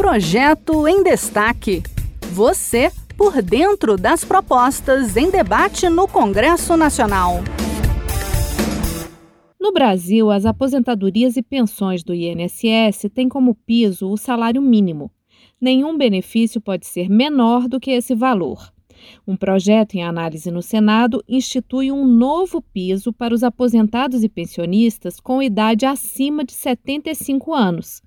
Projeto em Destaque. Você por dentro das propostas em debate no Congresso Nacional. No Brasil, as aposentadorias e pensões do INSS têm como piso o salário mínimo. Nenhum benefício pode ser menor do que esse valor. Um projeto em análise no Senado institui um novo piso para os aposentados e pensionistas com idade acima de 75 anos.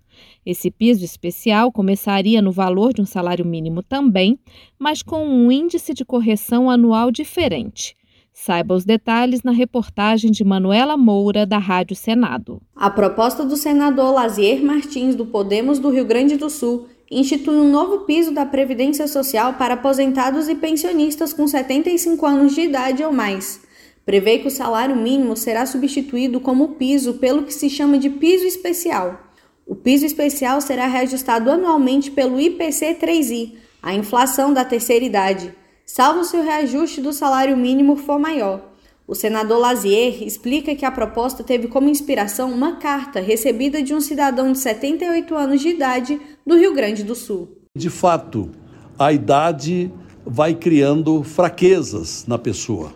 Esse piso especial começaria no valor de um salário mínimo também, mas com um índice de correção anual diferente. Saiba os detalhes na reportagem de Manuela Moura, da Rádio Senado. A proposta do senador Lazier Martins, do Podemos do Rio Grande do Sul, institui um novo piso da Previdência Social para aposentados e pensionistas com 75 anos de idade ou mais. Prevê que o salário mínimo será substituído como piso pelo que se chama de piso especial. O piso especial será reajustado anualmente pelo IPC 3I, a inflação da terceira idade, salvo se o reajuste do salário mínimo for maior. O senador Lazier explica que a proposta teve como inspiração uma carta recebida de um cidadão de 78 anos de idade do Rio Grande do Sul. De fato, a idade vai criando fraquezas na pessoa.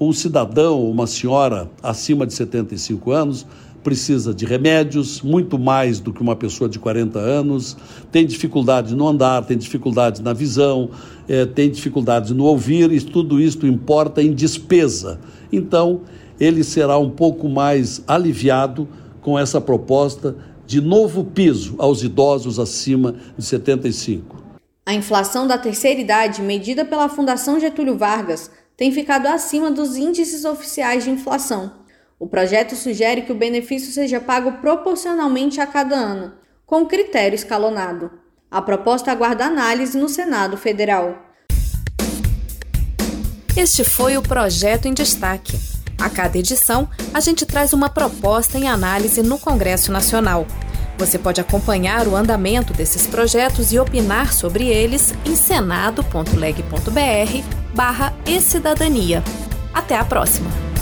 Um cidadão, uma senhora acima de 75 anos, precisa de remédios, muito mais do que uma pessoa de 40 anos, tem dificuldade no andar, tem dificuldade na visão, é, tem dificuldade no ouvir, e tudo isso importa em despesa. Então, ele será um pouco mais aliviado com essa proposta de novo piso aos idosos acima de 75. A inflação da terceira idade, medida pela Fundação Getúlio Vargas, tem ficado acima dos índices oficiais de inflação. O projeto sugere que o benefício seja pago proporcionalmente a cada ano, com critério escalonado. A proposta aguarda análise no Senado Federal. Este foi o projeto em destaque. A cada edição, a gente traz uma proposta em análise no Congresso Nacional. Você pode acompanhar o andamento desses projetos e opinar sobre eles em senado.leg.br barra e cidadania. Até a próxima!